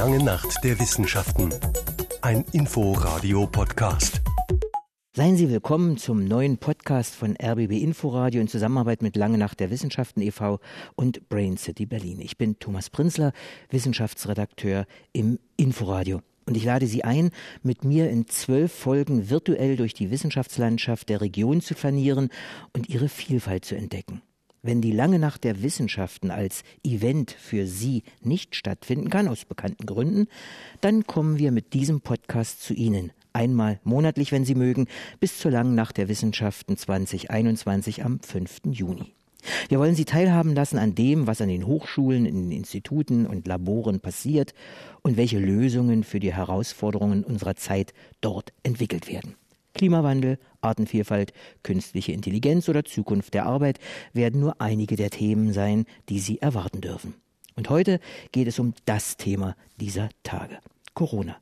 lange Nacht der Wissenschaften. Ein Info-Radio-Podcast. Seien Sie willkommen zum neuen Podcast von RBB Inforadio in Zusammenarbeit mit Lange Nacht der Wissenschaften e.V. und Brain City Berlin. Ich bin Thomas Prinzler, Wissenschaftsredakteur im Inforadio. Und ich lade Sie ein, mit mir in zwölf Folgen virtuell durch die Wissenschaftslandschaft der Region zu flanieren und ihre Vielfalt zu entdecken. Wenn die lange Nacht der Wissenschaften als Event für Sie nicht stattfinden kann, aus bekannten Gründen, dann kommen wir mit diesem Podcast zu Ihnen. Einmal monatlich, wenn Sie mögen, bis zur langen Nacht der Wissenschaften 2021 am 5. Juni. Wir wollen Sie teilhaben lassen an dem, was an den Hochschulen, in den Instituten und Laboren passiert und welche Lösungen für die Herausforderungen unserer Zeit dort entwickelt werden. Klimawandel, Artenvielfalt, künstliche Intelligenz oder Zukunft der Arbeit werden nur einige der Themen sein, die Sie erwarten dürfen. Und heute geht es um das Thema dieser Tage. Corona.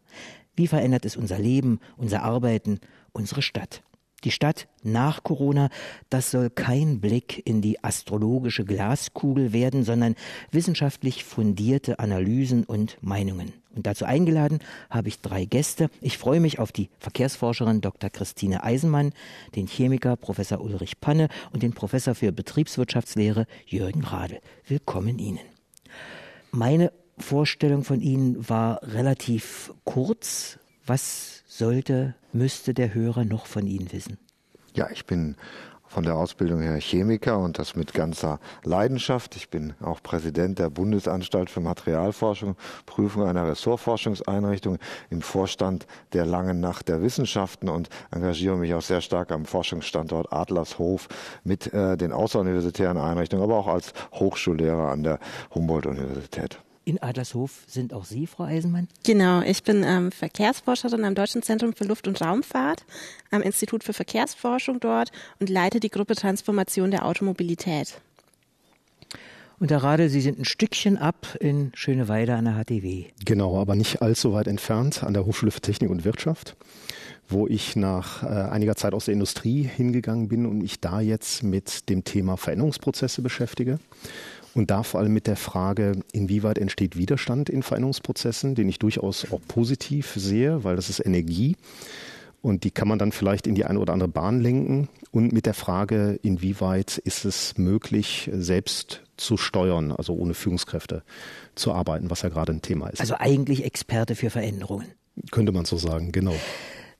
Wie verändert es unser Leben, unser Arbeiten, unsere Stadt? Die Stadt nach Corona, das soll kein Blick in die astrologische Glaskugel werden, sondern wissenschaftlich fundierte Analysen und Meinungen. Und dazu eingeladen habe ich drei Gäste. Ich freue mich auf die Verkehrsforscherin Dr. Christine Eisenmann, den Chemiker Professor Ulrich Panne und den Professor für Betriebswirtschaftslehre Jürgen Radl. Willkommen Ihnen. Meine Vorstellung von Ihnen war relativ kurz. Was sollte, müsste der Hörer noch von Ihnen wissen? Ja, ich bin von der Ausbildung her Chemiker und das mit ganzer Leidenschaft. Ich bin auch Präsident der Bundesanstalt für Materialforschung, Prüfung einer Ressortforschungseinrichtung im Vorstand der Langen Nacht der Wissenschaften und engagiere mich auch sehr stark am Forschungsstandort Adlershof mit äh, den außeruniversitären Einrichtungen, aber auch als Hochschullehrer an der Humboldt-Universität. In Adlershof sind auch Sie, Frau Eisenmann? Genau, ich bin ähm, Verkehrsforscherin am Deutschen Zentrum für Luft- und Raumfahrt, am Institut für Verkehrsforschung dort und leite die Gruppe Transformation der Automobilität. Und Herr Rade, Sie sind ein Stückchen ab in Schöneweide an der HTW. Genau, aber nicht allzu weit entfernt an der Hochschule für Technik und Wirtschaft, wo ich nach äh, einiger Zeit aus der Industrie hingegangen bin und mich da jetzt mit dem Thema Veränderungsprozesse beschäftige. Und da vor allem mit der Frage, inwieweit entsteht Widerstand in Veränderungsprozessen, den ich durchaus auch positiv sehe, weil das ist Energie. Und die kann man dann vielleicht in die eine oder andere Bahn lenken. Und mit der Frage, inwieweit ist es möglich, selbst zu steuern, also ohne Führungskräfte zu arbeiten, was ja gerade ein Thema ist. Also eigentlich Experte für Veränderungen. Könnte man so sagen, genau.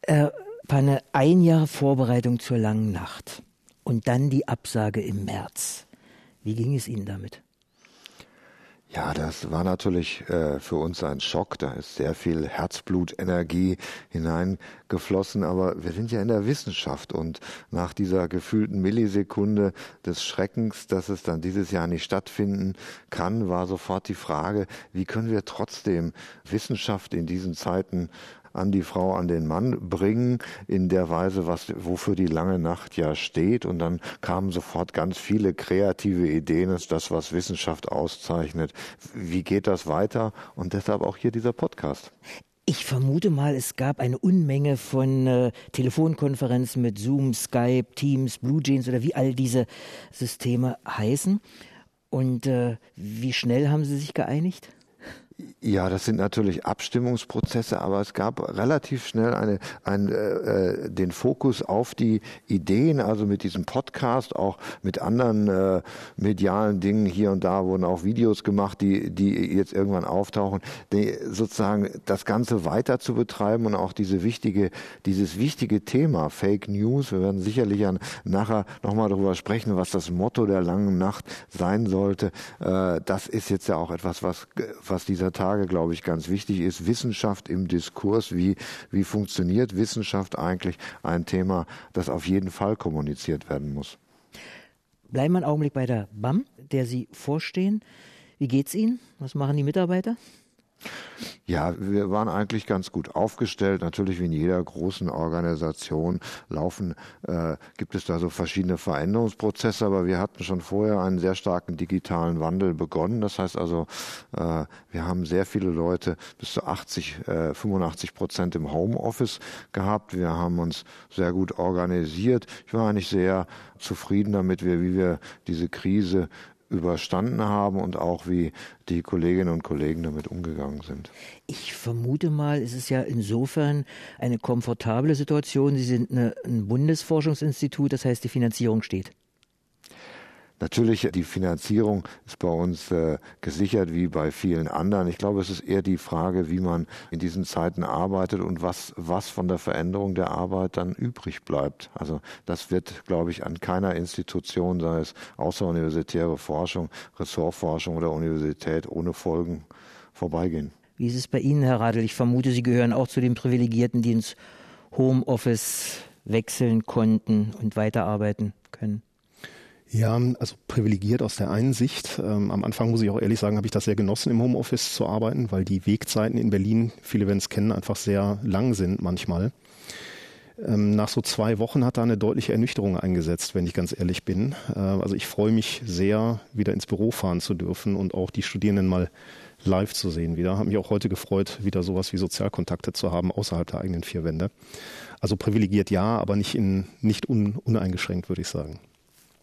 Äh, Panne, ein Jahr Vorbereitung zur langen Nacht und dann die Absage im März. Wie ging es Ihnen damit? Ja, das war natürlich äh, für uns ein Schock. Da ist sehr viel Herzblutenergie hineingeflossen. Aber wir sind ja in der Wissenschaft und nach dieser gefühlten Millisekunde des Schreckens, dass es dann dieses Jahr nicht stattfinden kann, war sofort die Frage, wie können wir trotzdem Wissenschaft in diesen Zeiten an die Frau, an den Mann bringen, in der Weise, was, wofür die lange Nacht ja steht. Und dann kamen sofort ganz viele kreative Ideen, das ist das, was Wissenschaft auszeichnet. Wie geht das weiter? Und deshalb auch hier dieser Podcast. Ich vermute mal, es gab eine Unmenge von äh, Telefonkonferenzen mit Zoom, Skype, Teams, Blue Jeans oder wie all diese Systeme heißen. Und äh, wie schnell haben Sie sich geeinigt? Ja, das sind natürlich Abstimmungsprozesse, aber es gab relativ schnell eine, ein, äh, äh, den Fokus auf die Ideen, also mit diesem Podcast, auch mit anderen äh, medialen Dingen hier und da wurden auch Videos gemacht, die, die jetzt irgendwann auftauchen, die, sozusagen das Ganze weiter zu betreiben und auch diese wichtige, dieses wichtige Thema Fake News. Wir werden sicherlich an, nachher nochmal darüber sprechen, was das Motto der langen Nacht sein sollte. Äh, das ist jetzt ja auch etwas, was, was dieser dieser Tage, glaube ich, ganz wichtig ist. Wissenschaft im Diskurs. Wie, wie funktioniert Wissenschaft eigentlich? Ein Thema, das auf jeden Fall kommuniziert werden muss. Bleiben wir einen Augenblick bei der BAM, der Sie vorstehen. Wie geht's Ihnen? Was machen die Mitarbeiter? Ja, wir waren eigentlich ganz gut aufgestellt. Natürlich wie in jeder großen Organisation laufen, äh, gibt es da so verschiedene Veränderungsprozesse, aber wir hatten schon vorher einen sehr starken digitalen Wandel begonnen. Das heißt also, äh, wir haben sehr viele Leute, bis zu 80, äh, 85 Prozent im Homeoffice gehabt. Wir haben uns sehr gut organisiert. Ich war eigentlich sehr zufrieden damit, wie wir diese Krise überstanden haben und auch wie die Kolleginnen und Kollegen damit umgegangen sind. Ich vermute mal, es ist ja insofern eine komfortable Situation. Sie sind eine, ein Bundesforschungsinstitut, das heißt, die Finanzierung steht. Natürlich, die Finanzierung ist bei uns äh, gesichert wie bei vielen anderen. Ich glaube, es ist eher die Frage, wie man in diesen Zeiten arbeitet und was, was von der Veränderung der Arbeit dann übrig bleibt. Also das wird, glaube ich, an keiner Institution, sei es außeruniversitäre Forschung, Ressortforschung oder Universität, ohne Folgen vorbeigehen. Wie ist es bei Ihnen, Herr Radl? Ich vermute, Sie gehören auch zu den Privilegierten, die ins Homeoffice wechseln konnten und weiterarbeiten können. Ja, also privilegiert aus der einen Sicht. Ähm, am Anfang muss ich auch ehrlich sagen, habe ich das sehr genossen, im Homeoffice zu arbeiten, weil die Wegzeiten in Berlin, viele werden es kennen, einfach sehr lang sind manchmal. Ähm, nach so zwei Wochen hat da eine deutliche Ernüchterung eingesetzt, wenn ich ganz ehrlich bin. Äh, also ich freue mich sehr, wieder ins Büro fahren zu dürfen und auch die Studierenden mal live zu sehen wieder. Habe mich auch heute gefreut, wieder sowas wie Sozialkontakte zu haben außerhalb der eigenen vier Wände. Also privilegiert ja, aber nicht, in, nicht un, uneingeschränkt, würde ich sagen.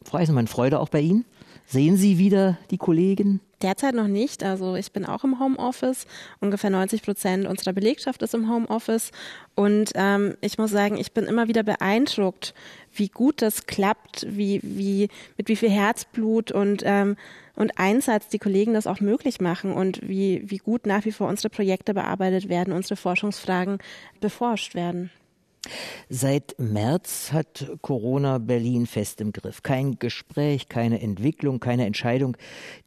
Frau Eisenmann, Freude auch bei Ihnen? Sehen Sie wieder die Kollegen? Derzeit noch nicht. Also ich bin auch im Homeoffice. Ungefähr 90 Prozent unserer Belegschaft ist im Homeoffice. Und ähm, ich muss sagen, ich bin immer wieder beeindruckt, wie gut das klappt, wie, wie, mit wie viel Herzblut und, ähm, und Einsatz die Kollegen das auch möglich machen und wie, wie gut nach wie vor unsere Projekte bearbeitet werden, unsere Forschungsfragen beforscht werden. Seit März hat Corona Berlin fest im Griff. Kein Gespräch, keine Entwicklung, keine Entscheidung,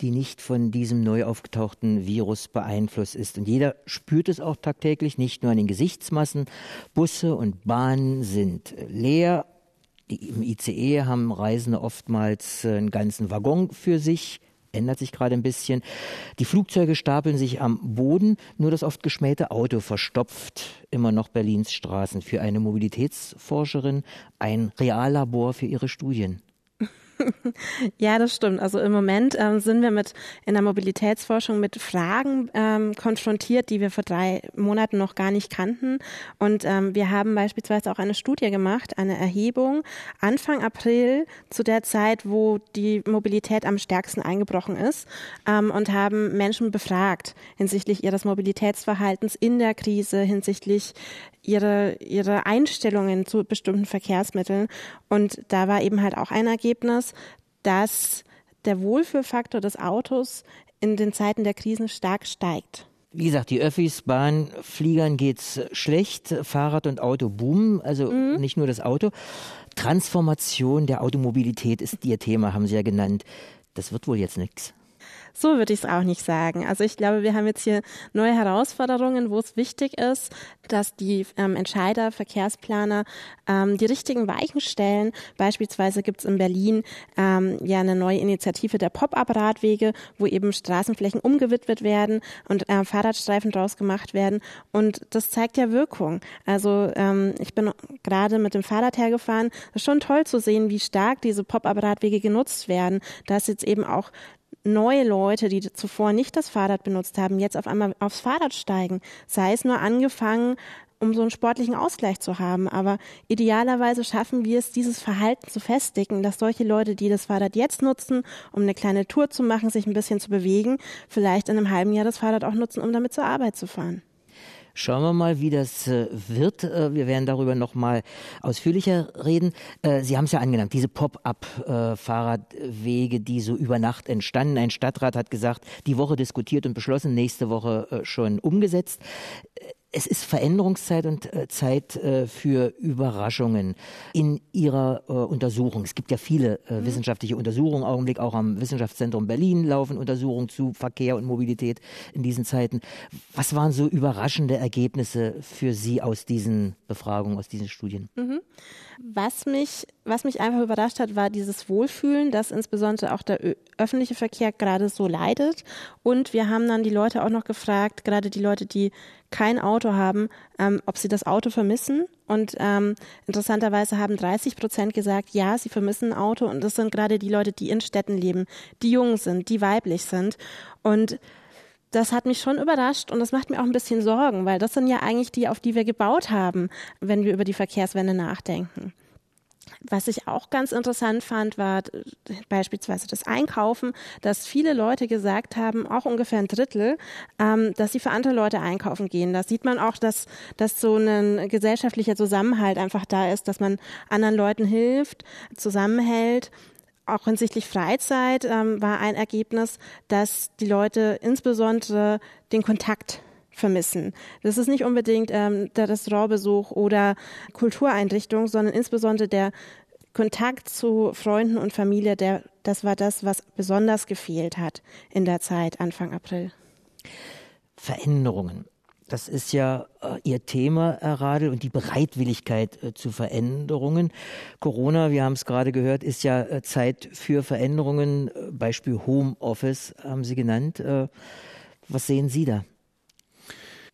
die nicht von diesem neu aufgetauchten Virus beeinflusst ist. Und jeder spürt es auch tagtäglich, nicht nur an den Gesichtsmassen. Busse und Bahnen sind leer. Die, Im ICE haben Reisende oftmals einen ganzen Waggon für sich ändert sich gerade ein bisschen. Die Flugzeuge stapeln sich am Boden, nur das oft geschmähte Auto verstopft immer noch Berlins Straßen. Für eine Mobilitätsforscherin ein Reallabor für ihre Studien. ja, das stimmt. Also im Moment ähm, sind wir mit in der Mobilitätsforschung mit Fragen ähm, konfrontiert, die wir vor drei Monaten noch gar nicht kannten. Und ähm, wir haben beispielsweise auch eine Studie gemacht, eine Erhebung Anfang April zu der Zeit, wo die Mobilität am stärksten eingebrochen ist ähm, und haben Menschen befragt hinsichtlich ihres Mobilitätsverhaltens in der Krise, hinsichtlich ihre, ihre Einstellungen zu bestimmten Verkehrsmitteln. Und da war eben halt auch ein Ergebnis, dass der Wohlfühlfaktor des Autos in den Zeiten der Krisen stark steigt. Wie gesagt, die Öffis, Bahn, Fliegern geht's schlecht, Fahrrad und Auto boomen, also mhm. nicht nur das Auto. Transformation der Automobilität ist Ihr Thema, haben Sie ja genannt. Das wird wohl jetzt nichts. So würde ich es auch nicht sagen. Also ich glaube, wir haben jetzt hier neue Herausforderungen, wo es wichtig ist, dass die ähm, Entscheider, Verkehrsplaner ähm, die richtigen Weichen stellen. Beispielsweise gibt es in Berlin ähm, ja eine neue Initiative der Pop-up-Radwege, wo eben Straßenflächen umgewidmet werden und äh, Fahrradstreifen draus gemacht werden. Und das zeigt ja Wirkung. Also ähm, ich bin gerade mit dem Fahrrad hergefahren. Das ist schon toll zu sehen, wie stark diese Pop-up-Radwege genutzt werden. Dass jetzt eben auch neue Leute, die zuvor nicht das Fahrrad benutzt haben, jetzt auf einmal aufs Fahrrad steigen. Sei es nur angefangen, um so einen sportlichen Ausgleich zu haben. Aber idealerweise schaffen wir es, dieses Verhalten zu festigen, dass solche Leute, die das Fahrrad jetzt nutzen, um eine kleine Tour zu machen, sich ein bisschen zu bewegen, vielleicht in einem halben Jahr das Fahrrad auch nutzen, um damit zur Arbeit zu fahren. Schauen wir mal, wie das äh, wird. Äh, wir werden darüber noch mal ausführlicher reden. Äh, Sie haben es ja angenannt, diese Pop-up-Fahrradwege, die so über Nacht entstanden. Ein Stadtrat hat gesagt, die Woche diskutiert und beschlossen, nächste Woche schon umgesetzt es ist Veränderungszeit und äh, Zeit äh, für Überraschungen in Ihrer äh, Untersuchung. Es gibt ja viele mhm. wissenschaftliche Untersuchungen, im Augenblick auch am Wissenschaftszentrum Berlin laufen Untersuchungen zu Verkehr und Mobilität in diesen Zeiten. Was waren so überraschende Ergebnisse für Sie aus diesen Befragungen, aus diesen Studien? Mhm. Was mich, was mich einfach überrascht hat, war dieses Wohlfühlen, dass insbesondere auch der öffentliche Verkehr gerade so leidet. Und wir haben dann die Leute auch noch gefragt, gerade die Leute, die kein Auto haben, ähm, ob sie das Auto vermissen. Und ähm, interessanterweise haben 30 Prozent gesagt, ja, sie vermissen ein Auto. Und das sind gerade die Leute, die in Städten leben, die jung sind, die weiblich sind. Und das hat mich schon überrascht und das macht mir auch ein bisschen Sorgen, weil das sind ja eigentlich die, auf die wir gebaut haben, wenn wir über die Verkehrswende nachdenken. Was ich auch ganz interessant fand, war beispielsweise das Einkaufen, dass viele Leute gesagt haben, auch ungefähr ein Drittel, ähm, dass sie für andere Leute einkaufen gehen. Da sieht man auch, dass, dass so ein gesellschaftlicher Zusammenhalt einfach da ist, dass man anderen Leuten hilft, zusammenhält auch hinsichtlich Freizeit ähm, war ein Ergebnis, dass die Leute insbesondere den Kontakt vermissen. Das ist nicht unbedingt ähm, der Restaurantbesuch oder Kultureinrichtung, sondern insbesondere der Kontakt zu Freunden und Familie, der, das war das, was besonders gefehlt hat in der Zeit Anfang April. Veränderungen. Das ist ja äh, Ihr Thema, Herr Radl, und die Bereitwilligkeit äh, zu Veränderungen. Corona, wir haben es gerade gehört, ist ja äh, Zeit für Veränderungen. Äh, Beispiel Homeoffice haben Sie genannt. Äh, was sehen Sie da?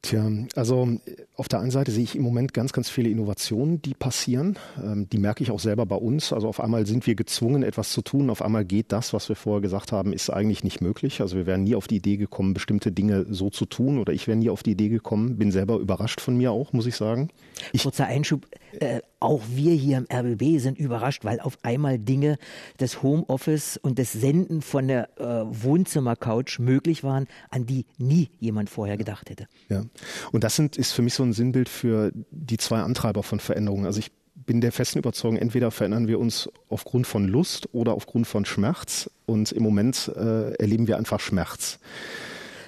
Tja, also auf der einen Seite sehe ich im Moment ganz, ganz viele Innovationen, die passieren. Ähm, die merke ich auch selber bei uns. Also auf einmal sind wir gezwungen, etwas zu tun. Auf einmal geht das, was wir vorher gesagt haben, ist eigentlich nicht möglich. Also wir wären nie auf die Idee gekommen, bestimmte Dinge so zu tun. Oder ich wäre nie auf die Idee gekommen. Bin selber überrascht von mir auch, muss ich sagen. Ich Kurzer Einschub. Äh, auch wir hier im RBB sind überrascht, weil auf einmal Dinge des Homeoffice und des Senden von der äh, Wohnzimmercouch möglich waren, an die nie jemand vorher gedacht hätte. Ja, und das sind, ist für mich so ein Sinnbild für die zwei Antreiber von Veränderungen. Also ich bin der festen Überzeugung, entweder verändern wir uns aufgrund von Lust oder aufgrund von Schmerz. Und im Moment äh, erleben wir einfach Schmerz.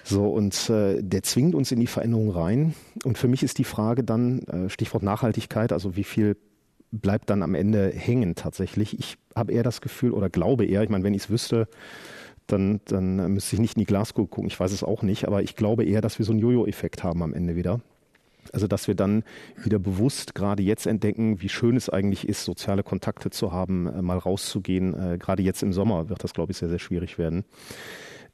So, und äh, der zwingt uns in die Veränderung rein. Und für mich ist die Frage dann, äh, Stichwort Nachhaltigkeit, also wie viel bleibt dann am Ende hängen tatsächlich. Ich habe eher das Gefühl oder glaube eher, ich meine, wenn ich es wüsste, dann, dann müsste ich nicht in die Glaskugel gucken. Ich weiß es auch nicht, aber ich glaube eher, dass wir so einen Jojo-Effekt haben am Ende wieder. Also dass wir dann wieder bewusst gerade jetzt entdecken, wie schön es eigentlich ist, soziale Kontakte zu haben, äh, mal rauszugehen. Äh, gerade jetzt im Sommer wird das, glaube ich, sehr, sehr schwierig werden.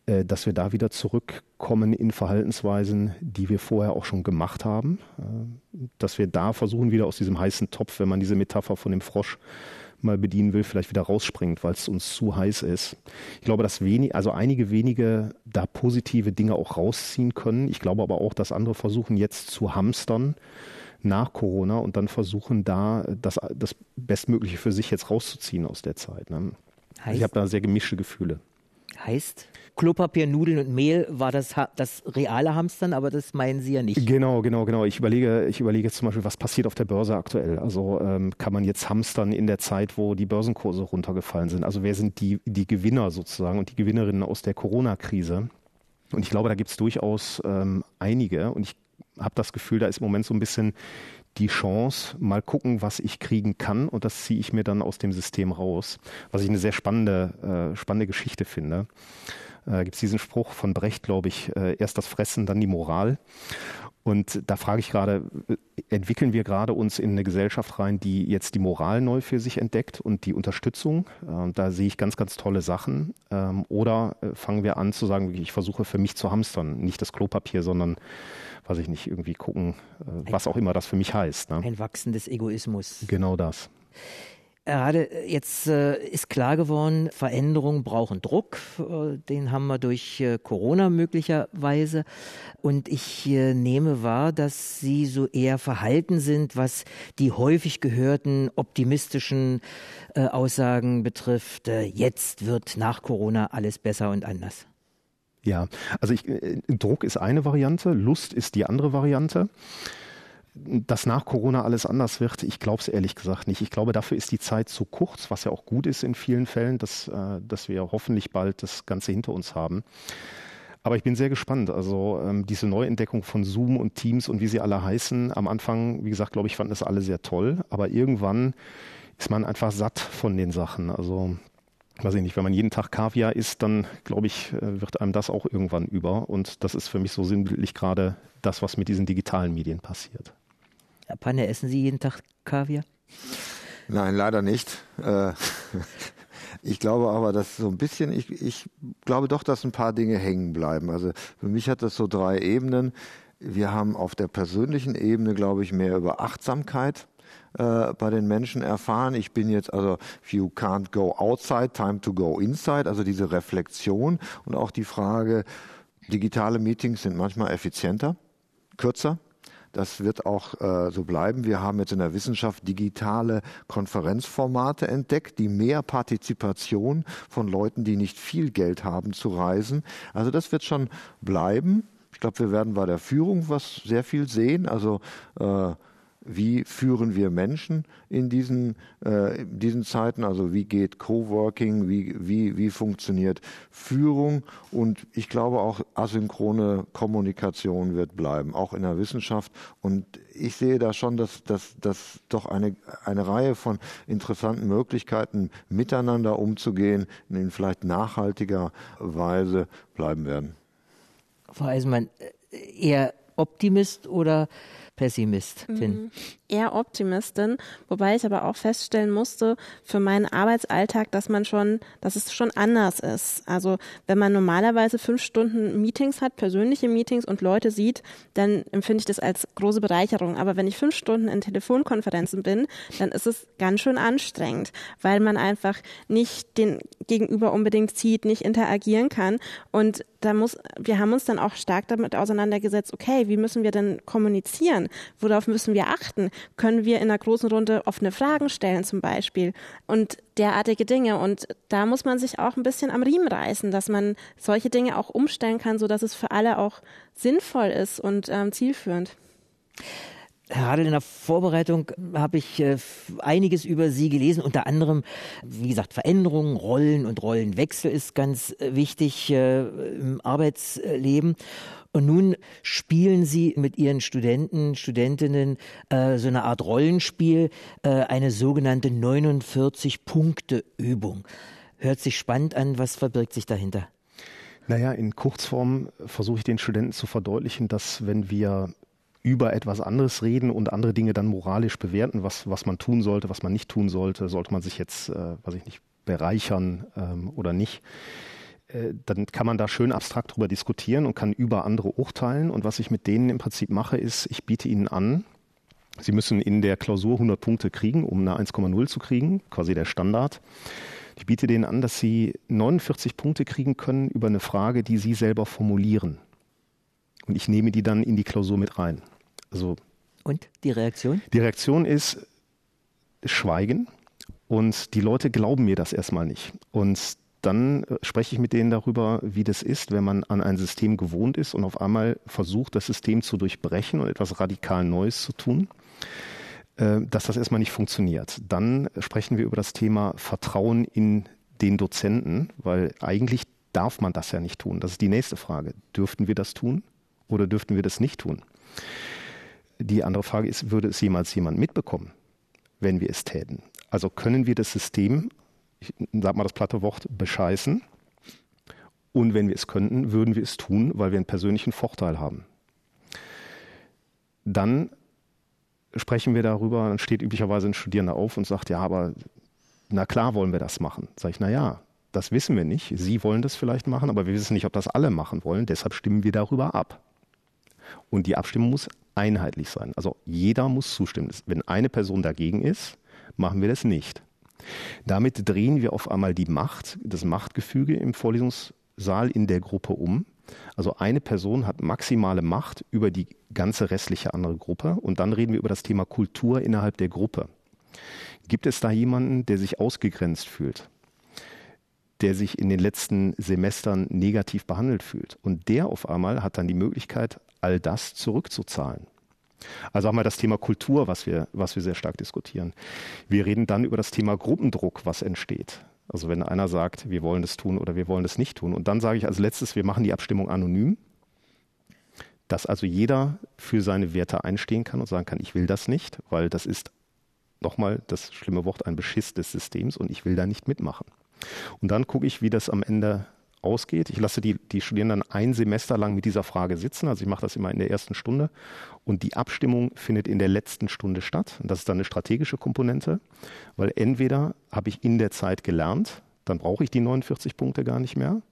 Äh, dass wir da wieder zurückkommen in Verhaltensweisen, die wir vorher auch schon gemacht haben. Äh, dass wir da versuchen, wieder aus diesem heißen Topf, wenn man diese Metapher von dem Frosch mal bedienen will, vielleicht wieder rausspringt, weil es uns zu heiß ist. Ich glaube, dass wenig, also einige wenige da positive Dinge auch rausziehen können. Ich glaube aber auch, dass andere versuchen jetzt zu hamstern nach Corona und dann versuchen da das, das Bestmögliche für sich jetzt rauszuziehen aus der Zeit. Ne? Ich habe da sehr gemischte Gefühle. Heißt? Klopapier, Nudeln und Mehl war das, das reale Hamstern, aber das meinen Sie ja nicht. Genau, genau, genau. Ich überlege, ich überlege zum Beispiel, was passiert auf der Börse aktuell. Also ähm, kann man jetzt hamstern in der Zeit, wo die Börsenkurse runtergefallen sind? Also wer sind die, die Gewinner sozusagen und die Gewinnerinnen aus der Corona-Krise? Und ich glaube, da gibt es durchaus ähm, einige. Und ich habe das Gefühl, da ist im Moment so ein bisschen die Chance, mal gucken, was ich kriegen kann und das ziehe ich mir dann aus dem System raus, was ich eine sehr spannende, äh, spannende Geschichte finde äh, gibt es diesen Spruch von Brecht, glaube ich, äh, erst das Fressen, dann die Moral. Und da frage ich gerade, äh, entwickeln wir gerade uns in eine Gesellschaft rein, die jetzt die Moral neu für sich entdeckt und die Unterstützung? Äh, da sehe ich ganz, ganz tolle Sachen. Ähm, oder äh, fangen wir an zu sagen, ich versuche für mich zu hamstern, nicht das Klopapier, sondern, weiß ich nicht, irgendwie gucken, äh, was auch immer das für mich heißt. Ne? Ein Wachsen des Egoismus. Genau das. Gerade jetzt äh, ist klar geworden, Veränderungen brauchen Druck. Äh, den haben wir durch äh, Corona möglicherweise. Und ich äh, nehme wahr, dass Sie so eher verhalten sind, was die häufig gehörten optimistischen äh, Aussagen betrifft. Äh, jetzt wird nach Corona alles besser und anders. Ja, also ich, Druck ist eine Variante, Lust ist die andere Variante dass nach Corona alles anders wird, ich glaube es ehrlich gesagt nicht. Ich glaube, dafür ist die Zeit zu kurz, was ja auch gut ist in vielen Fällen, dass, äh, dass wir hoffentlich bald das Ganze hinter uns haben. Aber ich bin sehr gespannt. Also ähm, diese Neuentdeckung von Zoom und Teams und wie sie alle heißen, am Anfang, wie gesagt, glaube ich, fanden das alle sehr toll. Aber irgendwann ist man einfach satt von den Sachen. Also weiß ich nicht, wenn man jeden Tag Kaviar isst, dann glaube ich, äh, wird einem das auch irgendwann über. Und das ist für mich so sinnbildlich gerade das, was mit diesen digitalen Medien passiert. Panne, essen Sie jeden Tag Kaviar? Nein, leider nicht. Äh, ich glaube aber, dass so ein bisschen, ich, ich glaube doch, dass ein paar Dinge hängen bleiben. Also für mich hat das so drei Ebenen. Wir haben auf der persönlichen Ebene, glaube ich, mehr über Achtsamkeit äh, bei den Menschen erfahren. Ich bin jetzt also, if you can't go outside, time to go inside, also diese Reflexion und auch die Frage, digitale Meetings sind manchmal effizienter, kürzer, Das wird auch äh, so bleiben. Wir haben jetzt in der Wissenschaft digitale Konferenzformate entdeckt, die mehr Partizipation von Leuten, die nicht viel Geld haben, zu reisen. Also das wird schon bleiben. Ich glaube, wir werden bei der Führung was sehr viel sehen. Also äh, wie führen wir Menschen in diesen, äh, diesen Zeiten, also wie geht Coworking, wie, wie, wie funktioniert Führung? Und ich glaube auch asynchrone Kommunikation wird bleiben, auch in der Wissenschaft. Und ich sehe da schon, dass, dass, dass doch eine, eine Reihe von interessanten Möglichkeiten, miteinander umzugehen, in vielleicht nachhaltiger Weise bleiben werden. Frau Eisenmann, äh, eher Optimist oder Pessimistin? Mhm. Eher Optimistin, wobei ich aber auch feststellen musste für meinen Arbeitsalltag, dass man schon, dass es schon anders ist. Also wenn man normalerweise fünf Stunden Meetings hat, persönliche Meetings und Leute sieht, dann empfinde ich das als große Bereicherung. Aber wenn ich fünf Stunden in Telefonkonferenzen bin, dann ist es ganz schön anstrengend, weil man einfach nicht den Gegenüber unbedingt sieht, nicht interagieren kann. Und da muss, wir haben uns dann auch stark damit auseinandergesetzt, okay, wie müssen wir denn kommunizieren? Worauf müssen wir achten? Können wir in einer großen Runde offene Fragen stellen zum Beispiel? Und derartige Dinge. Und da muss man sich auch ein bisschen am Riemen reißen, dass man solche Dinge auch umstellen kann, sodass es für alle auch sinnvoll ist und ähm, zielführend. Herr Radl, in der Vorbereitung habe ich äh, einiges über Sie gelesen, unter anderem, wie gesagt, Veränderungen, Rollen und Rollenwechsel ist ganz äh, wichtig äh, im Arbeitsleben. Und nun spielen Sie mit Ihren Studenten, Studentinnen äh, so eine Art Rollenspiel, äh, eine sogenannte 49-Punkte-Übung. Hört sich spannend an. Was verbirgt sich dahinter? Naja, in Kurzform versuche ich den Studenten zu verdeutlichen, dass wenn wir über etwas anderes reden und andere Dinge dann moralisch bewerten, was, was man tun sollte, was man nicht tun sollte, sollte man sich jetzt, äh, was ich nicht, bereichern ähm, oder nicht, dann kann man da schön abstrakt drüber diskutieren und kann über andere urteilen. Und was ich mit denen im Prinzip mache, ist, ich biete ihnen an, sie müssen in der Klausur 100 Punkte kriegen, um eine 1,0 zu kriegen, quasi der Standard. Ich biete denen an, dass sie 49 Punkte kriegen können über eine Frage, die sie selber formulieren. Und ich nehme die dann in die Klausur mit rein. Also und die Reaktion? Die Reaktion ist Schweigen. Und die Leute glauben mir das erstmal nicht. Und dann äh, spreche ich mit denen darüber, wie das ist, wenn man an ein System gewohnt ist und auf einmal versucht, das System zu durchbrechen und etwas radikal Neues zu tun, äh, dass das erstmal nicht funktioniert. Dann sprechen wir über das Thema Vertrauen in den Dozenten, weil eigentlich darf man das ja nicht tun. Das ist die nächste Frage. Dürften wir das tun oder dürften wir das nicht tun? Die andere Frage ist, würde es jemals jemand mitbekommen, wenn wir es täten? Also können wir das System, ich sag mal das platte Wort, bescheißen? Und wenn wir es könnten, würden wir es tun, weil wir einen persönlichen Vorteil haben. Dann sprechen wir darüber, dann steht üblicherweise ein Studierender auf und sagt, ja, aber na klar wollen wir das machen. Sag ich, na ja, das wissen wir nicht. Sie wollen das vielleicht machen, aber wir wissen nicht, ob das alle machen wollen. Deshalb stimmen wir darüber ab. Und die Abstimmung muss einheitlich sein. Also jeder muss zustimmen. Wenn eine Person dagegen ist, machen wir das nicht. Damit drehen wir auf einmal die Macht, das Machtgefüge im Vorlesungssaal in der Gruppe um. Also eine Person hat maximale Macht über die ganze restliche andere Gruppe. Und dann reden wir über das Thema Kultur innerhalb der Gruppe. Gibt es da jemanden, der sich ausgegrenzt fühlt? der sich in den letzten Semestern negativ behandelt fühlt. Und der auf einmal hat dann die Möglichkeit, all das zurückzuzahlen. Also haben wir das Thema Kultur, was wir, was wir sehr stark diskutieren. Wir reden dann über das Thema Gruppendruck, was entsteht. Also wenn einer sagt, wir wollen das tun oder wir wollen das nicht tun. Und dann sage ich als letztes, wir machen die Abstimmung anonym, dass also jeder für seine Werte einstehen kann und sagen kann, ich will das nicht, weil das ist nochmal das schlimme Wort, ein Beschiss des Systems und ich will da nicht mitmachen. Und dann gucke ich, wie das am Ende ausgeht. Ich lasse die, die Studierenden ein Semester lang mit dieser Frage sitzen. Also ich mache das immer in der ersten Stunde. Und die Abstimmung findet in der letzten Stunde statt. Und das ist dann eine strategische Komponente, weil entweder habe ich in der Zeit gelernt, dann brauche ich die 49 Punkte gar nicht mehr.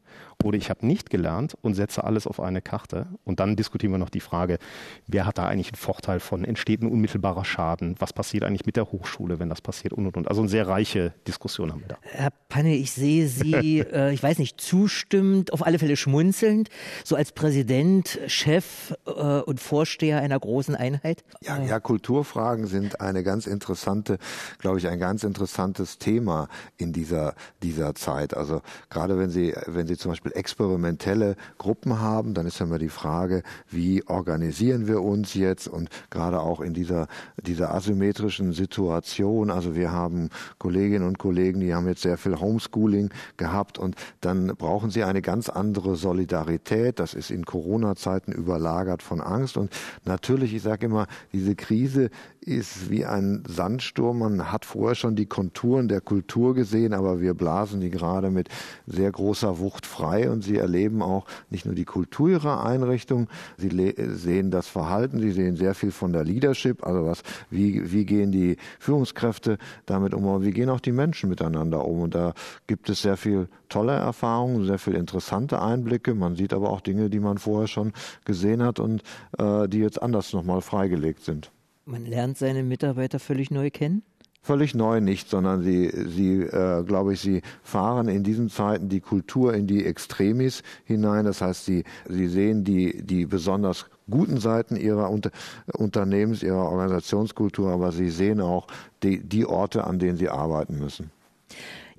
Oder ich habe nicht gelernt und setze alles auf eine Karte. Und dann diskutieren wir noch die Frage, wer hat da eigentlich einen Vorteil von? Entsteht ein unmittelbarer Schaden? Was passiert eigentlich mit der Hochschule, wenn das passiert? Und, und, und. Also eine sehr reiche Diskussion haben wir da. Herr Panne, ich sehe Sie, äh, ich weiß nicht, zustimmend, auf alle Fälle schmunzelnd, so als Präsident, Chef äh, und Vorsteher einer großen Einheit. Ja, ja, Kulturfragen sind eine ganz interessante, glaube ich, ein ganz interessantes Thema in dieser, dieser Zeit. Also gerade wenn Sie, wenn Sie zum Beispiel Beispiel experimentelle Gruppen haben, dann ist ja immer die Frage, wie organisieren wir uns jetzt und gerade auch in dieser, dieser asymmetrischen Situation. Also wir haben Kolleginnen und Kollegen, die haben jetzt sehr viel Homeschooling gehabt und dann brauchen sie eine ganz andere Solidarität. Das ist in Corona-Zeiten überlagert von Angst und natürlich, ich sage immer, diese Krise ist wie ein Sandsturm. Man hat vorher schon die Konturen der Kultur gesehen, aber wir blasen die gerade mit sehr großer Wucht frei und sie erleben auch nicht nur die Kultur ihrer Einrichtung, sie sehen das Verhalten, sie sehen sehr viel von der Leadership, also was, wie, wie gehen die Führungskräfte damit um, aber wie gehen auch die Menschen miteinander um. Und da gibt es sehr viel tolle Erfahrungen, sehr viel interessante Einblicke. Man sieht aber auch Dinge, die man vorher schon gesehen hat und äh, die jetzt anders nochmal freigelegt sind. Man lernt seine Mitarbeiter völlig neu kennen? Völlig neu nicht, sondern sie, sie äh, glaube ich, sie fahren in diesen Zeiten die Kultur in die Extremis hinein. Das heißt, sie, sie sehen die, die besonders guten Seiten ihrer Unter Unternehmens, ihrer Organisationskultur, aber sie sehen auch die, die Orte, an denen sie arbeiten müssen.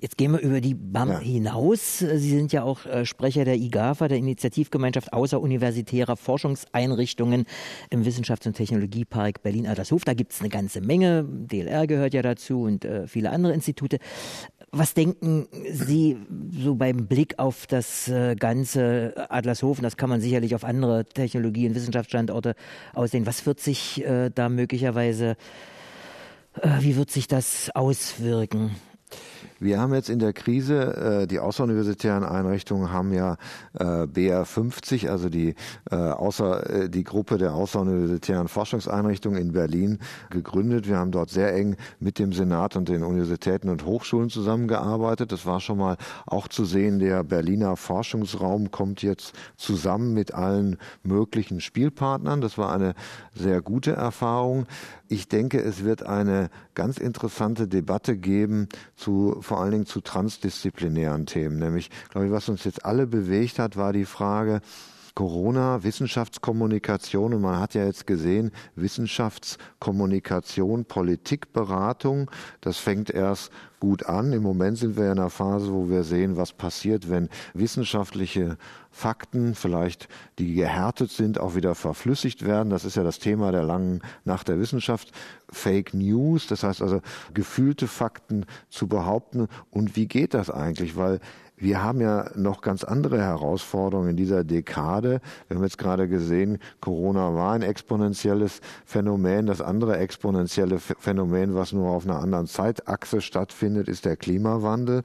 Jetzt gehen wir über die BAM ja. hinaus. Sie sind ja auch äh, Sprecher der IGAFA, der Initiativgemeinschaft außeruniversitärer Forschungseinrichtungen im Wissenschafts- und Technologiepark Berlin-Adlershof. Da gibt es eine ganze Menge. DLR gehört ja dazu und äh, viele andere Institute. Was denken Sie so beim Blick auf das äh, ganze Adlershofen? Das kann man sicherlich auf andere Technologie- und Wissenschaftsstandorte aussehen. Was wird sich äh, da möglicherweise, wie wird sich das auswirken? Wir haben jetzt in der Krise, äh, die außeruniversitären Einrichtungen haben ja äh, BR50, also die, äh, außer, äh, die Gruppe der außeruniversitären Forschungseinrichtungen in Berlin gegründet. Wir haben dort sehr eng mit dem Senat und den Universitäten und Hochschulen zusammengearbeitet. Das war schon mal auch zu sehen, der Berliner Forschungsraum kommt jetzt zusammen mit allen möglichen Spielpartnern. Das war eine sehr gute Erfahrung. Ich denke, es wird eine ganz interessante Debatte geben zu vor allen Dingen zu transdisziplinären Themen. Nämlich, glaube ich, was uns jetzt alle bewegt hat, war die Frage, Corona, Wissenschaftskommunikation und man hat ja jetzt gesehen, Wissenschaftskommunikation, Politikberatung, das fängt erst gut an. Im Moment sind wir in einer Phase, wo wir sehen, was passiert, wenn wissenschaftliche Fakten, vielleicht die gehärtet sind, auch wieder verflüssigt werden. Das ist ja das Thema der langen Nacht der Wissenschaft. Fake News, das heißt also gefühlte Fakten zu behaupten. Und wie geht das eigentlich? Weil wir haben ja noch ganz andere Herausforderungen in dieser Dekade. Wir haben jetzt gerade gesehen, Corona war ein exponentielles Phänomen. Das andere exponentielle Phänomen, was nur auf einer anderen Zeitachse stattfindet, ist der Klimawandel.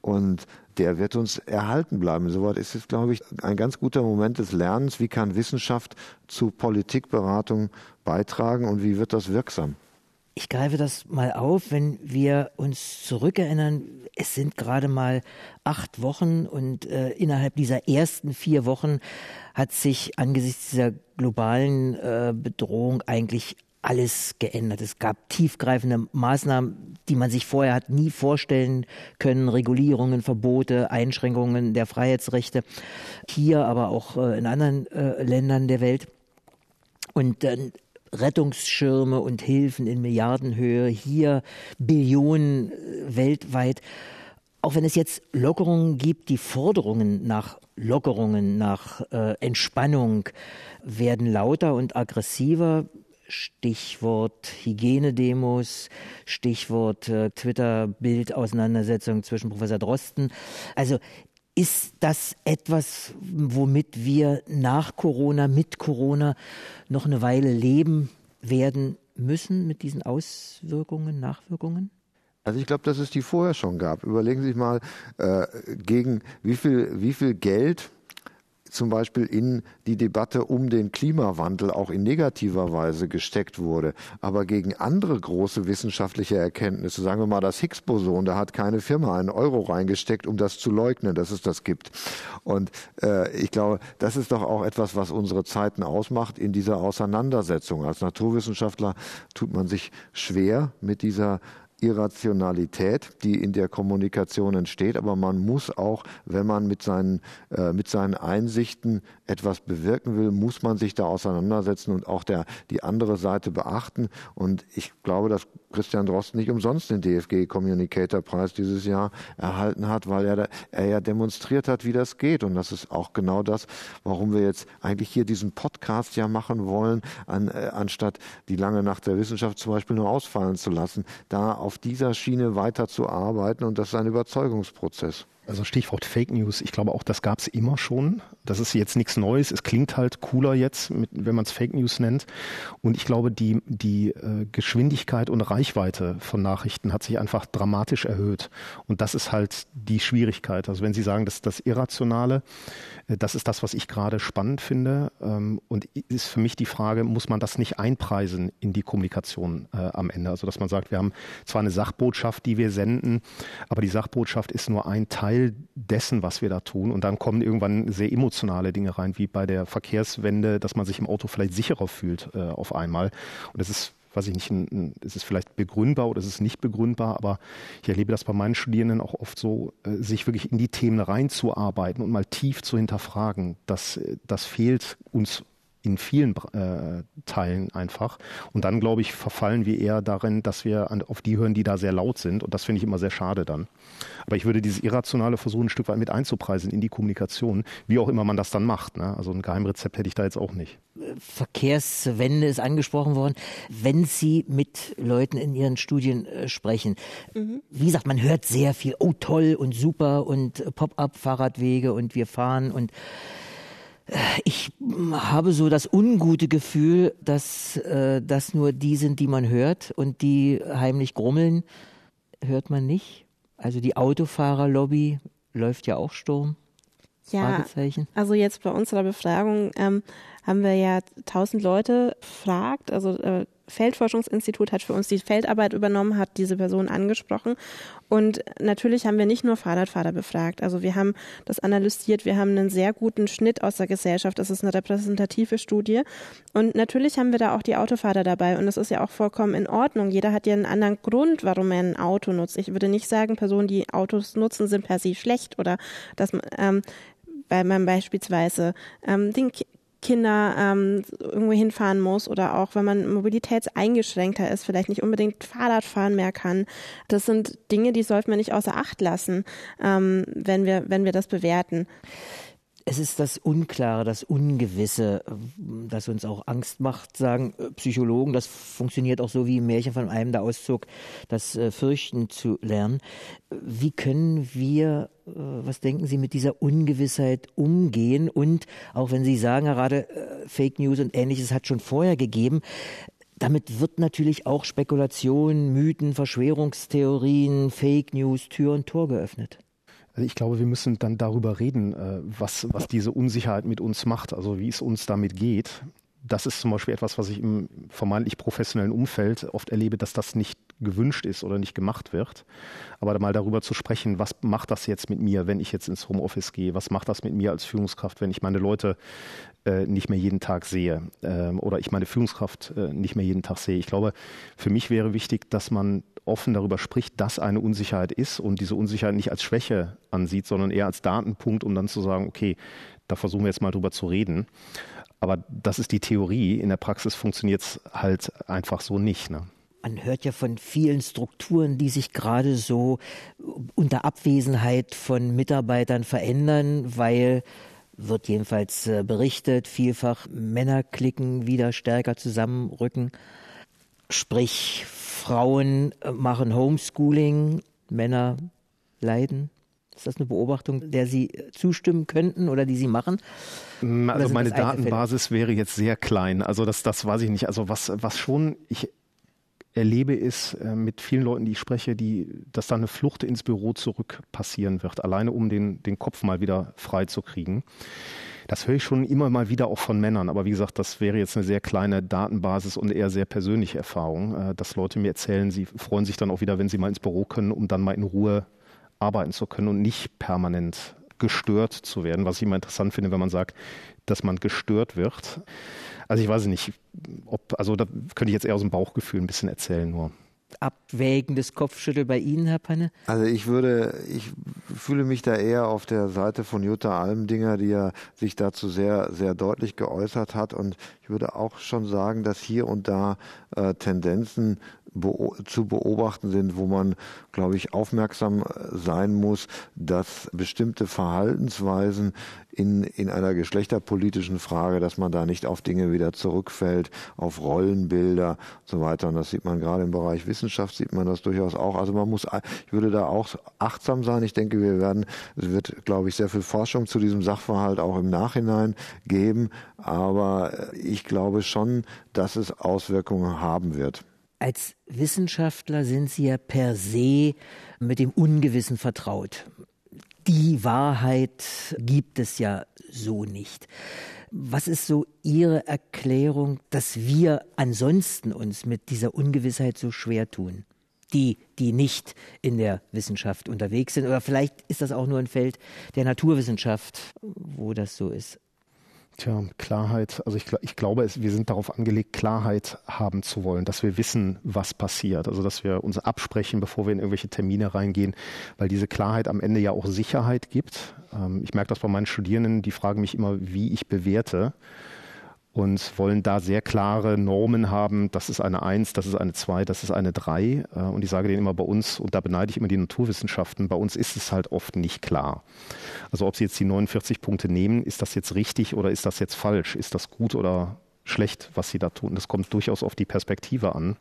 Und der wird uns erhalten bleiben. Insoweit ist es, glaube ich, ein ganz guter Moment des Lernens. Wie kann Wissenschaft zu Politikberatung beitragen und wie wird das wirksam? Ich greife das mal auf, wenn wir uns zurückerinnern, es sind gerade mal acht Wochen und äh, innerhalb dieser ersten vier Wochen hat sich angesichts dieser globalen äh, Bedrohung eigentlich alles geändert. Es gab tiefgreifende Maßnahmen, die man sich vorher hat nie vorstellen können. Regulierungen, Verbote, Einschränkungen der Freiheitsrechte. Hier, aber auch äh, in anderen äh, Ländern der Welt. Und dann Rettungsschirme und Hilfen in Milliardenhöhe, hier Billionen äh, weltweit. Auch wenn es jetzt Lockerungen gibt, die Forderungen nach Lockerungen, nach äh, Entspannung werden lauter und aggressiver. Stichwort Hygienedemos, Stichwort äh, Twitter-Bild-Auseinandersetzung zwischen Professor Drosten. Also ist das etwas, womit wir nach Corona, mit Corona noch eine Weile leben werden müssen mit diesen Auswirkungen, Nachwirkungen? Also ich glaube, dass es die vorher schon gab. Überlegen Sie sich mal, äh, gegen wie viel, wie viel Geld zum Beispiel in die Debatte um den Klimawandel auch in negativer Weise gesteckt wurde. Aber gegen andere große wissenschaftliche Erkenntnisse, sagen wir mal das Higgs-Boson, da hat keine Firma einen Euro reingesteckt, um das zu leugnen, dass es das gibt. Und äh, ich glaube, das ist doch auch etwas, was unsere Zeiten ausmacht in dieser Auseinandersetzung. Als Naturwissenschaftler tut man sich schwer mit dieser Irrationalität, die in der Kommunikation entsteht, aber man muss auch, wenn man mit seinen, äh, mit seinen Einsichten etwas bewirken will, muss man sich da auseinandersetzen und auch der, die andere Seite beachten. Und ich glaube, dass Christian Drosten nicht umsonst den DFG Communicator Preis dieses Jahr erhalten hat, weil er, er ja demonstriert hat, wie das geht. Und das ist auch genau das, warum wir jetzt eigentlich hier diesen Podcast ja machen wollen, an, äh, anstatt die lange Nacht der Wissenschaft zum Beispiel nur ausfallen zu lassen, da auf dieser Schiene weiter zu arbeiten. Und das ist ein Überzeugungsprozess. Also Stichwort Fake News, ich glaube auch, das gab es immer schon. Das ist jetzt nichts Neues. Es klingt halt cooler jetzt, mit, wenn man es Fake News nennt. Und ich glaube, die, die äh, Geschwindigkeit und Reichweite von Nachrichten hat sich einfach dramatisch erhöht. Und das ist halt die Schwierigkeit. Also wenn Sie sagen, dass das Irrationale, äh, das ist das, was ich gerade spannend finde. Ähm, und ist für mich die Frage, muss man das nicht einpreisen in die Kommunikation äh, am Ende? Also dass man sagt, wir haben zwar eine Sachbotschaft, die wir senden, aber die Sachbotschaft ist nur ein Teil Teil dessen, was wir da tun. Und dann kommen irgendwann sehr emotionale Dinge rein, wie bei der Verkehrswende, dass man sich im Auto vielleicht sicherer fühlt äh, auf einmal. Und das ist weiß ich nicht, ein, ein, ist es vielleicht begründbar oder ist es nicht begründbar, aber ich erlebe das bei meinen Studierenden auch oft so, äh, sich wirklich in die Themen reinzuarbeiten und mal tief zu hinterfragen. Das, äh, das fehlt uns in vielen äh, Teilen einfach. Und dann, glaube ich, verfallen wir eher darin, dass wir an, auf die hören, die da sehr laut sind. Und das finde ich immer sehr schade dann. Aber ich würde dieses Irrationale versuchen, ein Stück weit mit einzupreisen in die Kommunikation, wie auch immer man das dann macht. Ne? Also ein Geheimrezept hätte ich da jetzt auch nicht. Verkehrswende ist angesprochen worden. Wenn Sie mit Leuten in Ihren Studien äh, sprechen, mhm. wie gesagt, man hört sehr viel, oh toll und super und Pop-up-Fahrradwege und wir fahren und ich habe so das ungute Gefühl, dass äh, das nur die sind, die man hört und die heimlich grummeln, hört man nicht. Also die Autofahrerlobby läuft ja auch Sturm. Ja, also jetzt bei unserer Befragung ähm, haben wir ja tausend Leute gefragt, also äh, Feldforschungsinstitut hat für uns die Feldarbeit übernommen, hat diese Person angesprochen. Und natürlich haben wir nicht nur Fahrradfahrer befragt. Also wir haben das analysiert. Wir haben einen sehr guten Schnitt aus der Gesellschaft. Das ist eine repräsentative Studie. Und natürlich haben wir da auch die Autofahrer dabei. Und das ist ja auch vollkommen in Ordnung. Jeder hat ja einen anderen Grund, warum er ein Auto nutzt. Ich würde nicht sagen, Personen, die Autos nutzen, sind per se schlecht oder dass man, ähm, weil man beispielsweise ähm, den Kinder ähm, irgendwo hinfahren muss oder auch wenn man mobilitätseingeschränkter ist, vielleicht nicht unbedingt Fahrradfahren mehr kann. Das sind Dinge, die sollten wir nicht außer Acht lassen, ähm, wenn wir, wenn wir das bewerten. Es ist das Unklare, das Ungewisse, das uns auch Angst macht, sagen äh, Psychologen. Das funktioniert auch so wie im Märchen von einem der Auszug, das äh, Fürchten zu lernen. Wie können wir, äh, was denken Sie, mit dieser Ungewissheit umgehen? Und auch wenn Sie sagen, gerade Fake News und ähnliches hat schon vorher gegeben, damit wird natürlich auch Spekulation, Mythen, Verschwörungstheorien, Fake News Tür und Tor geöffnet. Also ich glaube, wir müssen dann darüber reden, äh, was, was diese Unsicherheit mit uns macht, also wie es uns damit geht. Das ist zum Beispiel etwas, was ich im vermeintlich professionellen Umfeld oft erlebe, dass das nicht gewünscht ist oder nicht gemacht wird. Aber mal darüber zu sprechen, was macht das jetzt mit mir, wenn ich jetzt ins Homeoffice gehe? Was macht das mit mir als Führungskraft, wenn ich meine Leute nicht mehr jeden Tag sehe äh, oder ich meine Führungskraft äh, nicht mehr jeden Tag sehe? Ich glaube, für mich wäre wichtig, dass man offen darüber spricht, dass eine Unsicherheit ist und diese Unsicherheit nicht als Schwäche ansieht, sondern eher als Datenpunkt, um dann zu sagen, okay, da versuchen wir jetzt mal drüber zu reden. Aber das ist die Theorie. In der Praxis funktioniert es halt einfach so nicht. Ne? Man hört ja von vielen Strukturen, die sich gerade so unter Abwesenheit von Mitarbeitern verändern, weil wird jedenfalls äh, berichtet, vielfach Männerklicken wieder stärker zusammenrücken. Sprich, Frauen äh, machen Homeschooling, Männer leiden. Ist das eine Beobachtung, der Sie äh, zustimmen könnten oder die Sie machen? Mm, also meine Datenbasis wäre jetzt sehr klein. Also das, das weiß ich nicht. Also was, was schon, ich erlebe, ist äh, mit vielen Leuten, die ich spreche, die, dass da eine Flucht ins Büro zurück passieren wird, alleine um den, den Kopf mal wieder frei zu kriegen. Das höre ich schon immer mal wieder auch von Männern, aber wie gesagt, das wäre jetzt eine sehr kleine Datenbasis und eher sehr persönliche Erfahrung, äh, dass Leute mir erzählen, sie freuen sich dann auch wieder, wenn sie mal ins Büro können, um dann mal in Ruhe arbeiten zu können und nicht permanent gestört zu werden, was ich immer interessant finde, wenn man sagt, dass man gestört wird. Also ich weiß nicht, ob, also da könnte ich jetzt eher aus dem Bauchgefühl ein bisschen erzählen nur. Abwägendes Kopfschüttel bei Ihnen, Herr Panne? Also ich würde, ich fühle mich da eher auf der Seite von Jutta Almdinger, die ja sich dazu sehr, sehr deutlich geäußert hat. Und ich würde auch schon sagen, dass hier und da äh, Tendenzen zu beobachten sind, wo man, glaube ich, aufmerksam sein muss, dass bestimmte Verhaltensweisen in, in einer geschlechterpolitischen Frage, dass man da nicht auf Dinge wieder zurückfällt, auf Rollenbilder und so weiter. Und das sieht man gerade im Bereich Wissenschaft, sieht man das durchaus auch. Also man muss, ich würde da auch achtsam sein. Ich denke, wir werden, es wird, glaube ich, sehr viel Forschung zu diesem Sachverhalt auch im Nachhinein geben. Aber ich glaube schon, dass es Auswirkungen haben wird. Als Wissenschaftler sind Sie ja per se mit dem Ungewissen vertraut. Die Wahrheit gibt es ja so nicht. Was ist so Ihre Erklärung, dass wir ansonsten uns mit dieser Ungewissheit so schwer tun? Die, die nicht in der Wissenschaft unterwegs sind. Oder vielleicht ist das auch nur ein Feld der Naturwissenschaft, wo das so ist. Tja, Klarheit, also ich, ich glaube, es, wir sind darauf angelegt, Klarheit haben zu wollen, dass wir wissen, was passiert. Also dass wir uns absprechen, bevor wir in irgendwelche Termine reingehen, weil diese Klarheit am Ende ja auch Sicherheit gibt. Ähm, ich merke das bei meinen Studierenden, die fragen mich immer, wie ich bewerte und wollen da sehr klare Normen haben. Das ist eine Eins, das ist eine Zwei, das ist eine Drei. Äh, und ich sage denen immer bei uns, und da beneide ich immer die Naturwissenschaften, bei uns ist es halt oft nicht klar. Also ob sie jetzt die 49 Punkte nehmen, ist das jetzt richtig oder ist das jetzt falsch? Ist das gut oder schlecht, was sie da tun? Das kommt durchaus auf die Perspektive an.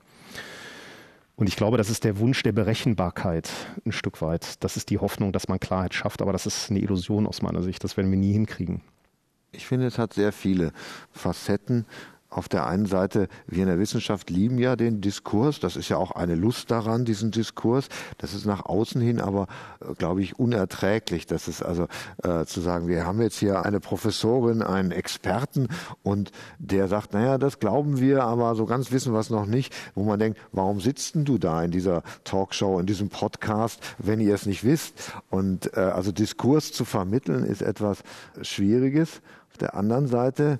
Und ich glaube, das ist der Wunsch der Berechenbarkeit ein Stück weit. Das ist die Hoffnung, dass man Klarheit schafft. Aber das ist eine Illusion aus meiner Sicht. Das werden wir nie hinkriegen. Ich finde, es hat sehr viele Facetten auf der einen Seite, wir in der Wissenschaft lieben ja den Diskurs, das ist ja auch eine Lust daran, diesen Diskurs. Das ist nach außen hin aber, äh, glaube ich, unerträglich. Das ist also äh, zu sagen, wir haben jetzt hier eine Professorin, einen Experten und der sagt, naja, das glauben wir, aber so ganz wissen wir es noch nicht, wo man denkt, warum sitzt denn du da in dieser Talkshow, in diesem Podcast, wenn ihr es nicht wisst? Und äh, also Diskurs zu vermitteln ist etwas Schwieriges. Auf der anderen Seite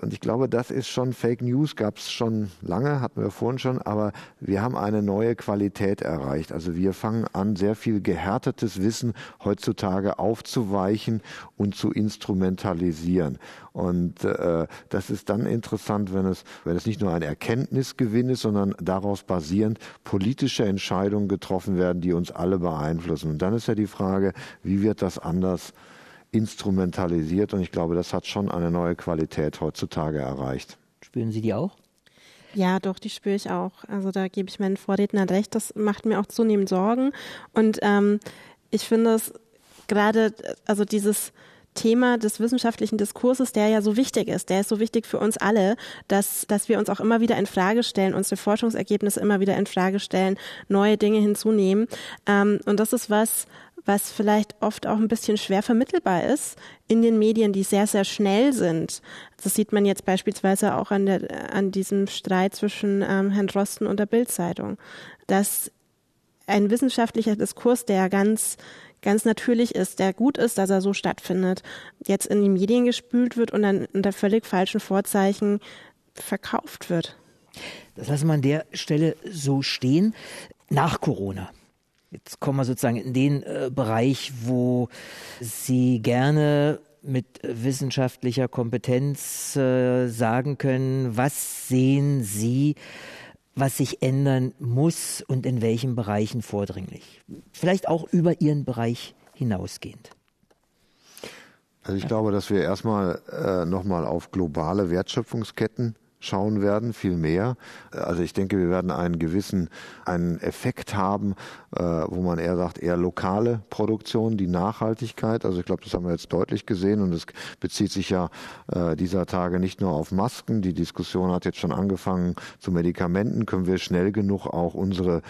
und ich glaube, das ist schon Fake News, gab es schon lange, hatten wir vorhin schon, aber wir haben eine neue Qualität erreicht. Also wir fangen an, sehr viel gehärtetes Wissen heutzutage aufzuweichen und zu instrumentalisieren. Und äh, das ist dann interessant, wenn es, wenn es nicht nur ein Erkenntnisgewinn ist, sondern daraus basierend politische Entscheidungen getroffen werden, die uns alle beeinflussen. Und dann ist ja die Frage, wie wird das anders instrumentalisiert und ich glaube, das hat schon eine neue Qualität heutzutage erreicht. Spüren Sie die auch? Ja, doch, die spüre ich auch. Also da gebe ich meinen Vorrednern recht. Das macht mir auch zunehmend Sorgen. Und ähm, ich finde es gerade, also dieses Thema des wissenschaftlichen Diskurses, der ja so wichtig ist, der ist so wichtig für uns alle, dass, dass wir uns auch immer wieder in Frage stellen, unsere Forschungsergebnisse immer wieder in Frage stellen, neue Dinge hinzunehmen. Ähm, und das ist was, was vielleicht oft auch ein bisschen schwer vermittelbar ist in den Medien, die sehr, sehr schnell sind. Das sieht man jetzt beispielsweise auch an, der, an diesem Streit zwischen ähm, Herrn Drosten und der Bildzeitung, dass ein wissenschaftlicher Diskurs, der ganz ganz natürlich ist, der gut ist, dass er so stattfindet, jetzt in die Medien gespült wird und dann unter völlig falschen Vorzeichen verkauft wird. Das lassen wir an der Stelle so stehen. Nach Corona Jetzt kommen wir sozusagen in den äh, Bereich, wo Sie gerne mit wissenschaftlicher Kompetenz äh, sagen können, was sehen Sie, was sich ändern muss und in welchen Bereichen vordringlich. Vielleicht auch über Ihren Bereich hinausgehend. Also ich glaube, dass wir erstmal äh, nochmal auf globale Wertschöpfungsketten schauen werden, viel mehr. Also ich denke, wir werden einen gewissen einen Effekt haben, äh, wo man eher sagt, eher lokale Produktion, die Nachhaltigkeit. Also ich glaube, das haben wir jetzt deutlich gesehen und es bezieht sich ja äh, dieser Tage nicht nur auf Masken. Die Diskussion hat jetzt schon angefangen zu Medikamenten. Können wir schnell genug auch unsere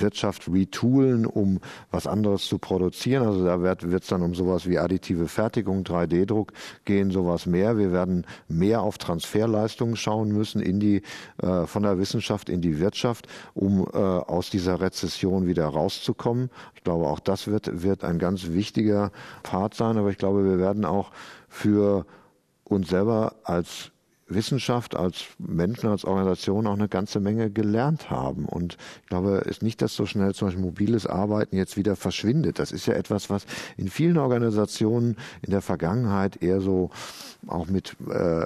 Wirtschaft retoolen, um was anderes zu produzieren? Also da wird es dann um sowas wie additive Fertigung, 3D-Druck gehen, sowas mehr. Wir werden mehr auf Transferleistungen schauen müssen in die, äh, von der Wissenschaft in die Wirtschaft, um äh, aus dieser Rezession wieder rauszukommen. Ich glaube, auch das wird, wird ein ganz wichtiger Part sein. Aber ich glaube, wir werden auch für uns selber als Wissenschaft, als Menschen, als Organisation auch eine ganze Menge gelernt haben. Und ich glaube, es ist nicht, dass so schnell zum Beispiel mobiles Arbeiten jetzt wieder verschwindet. Das ist ja etwas, was in vielen Organisationen in der Vergangenheit eher so auch mit äh,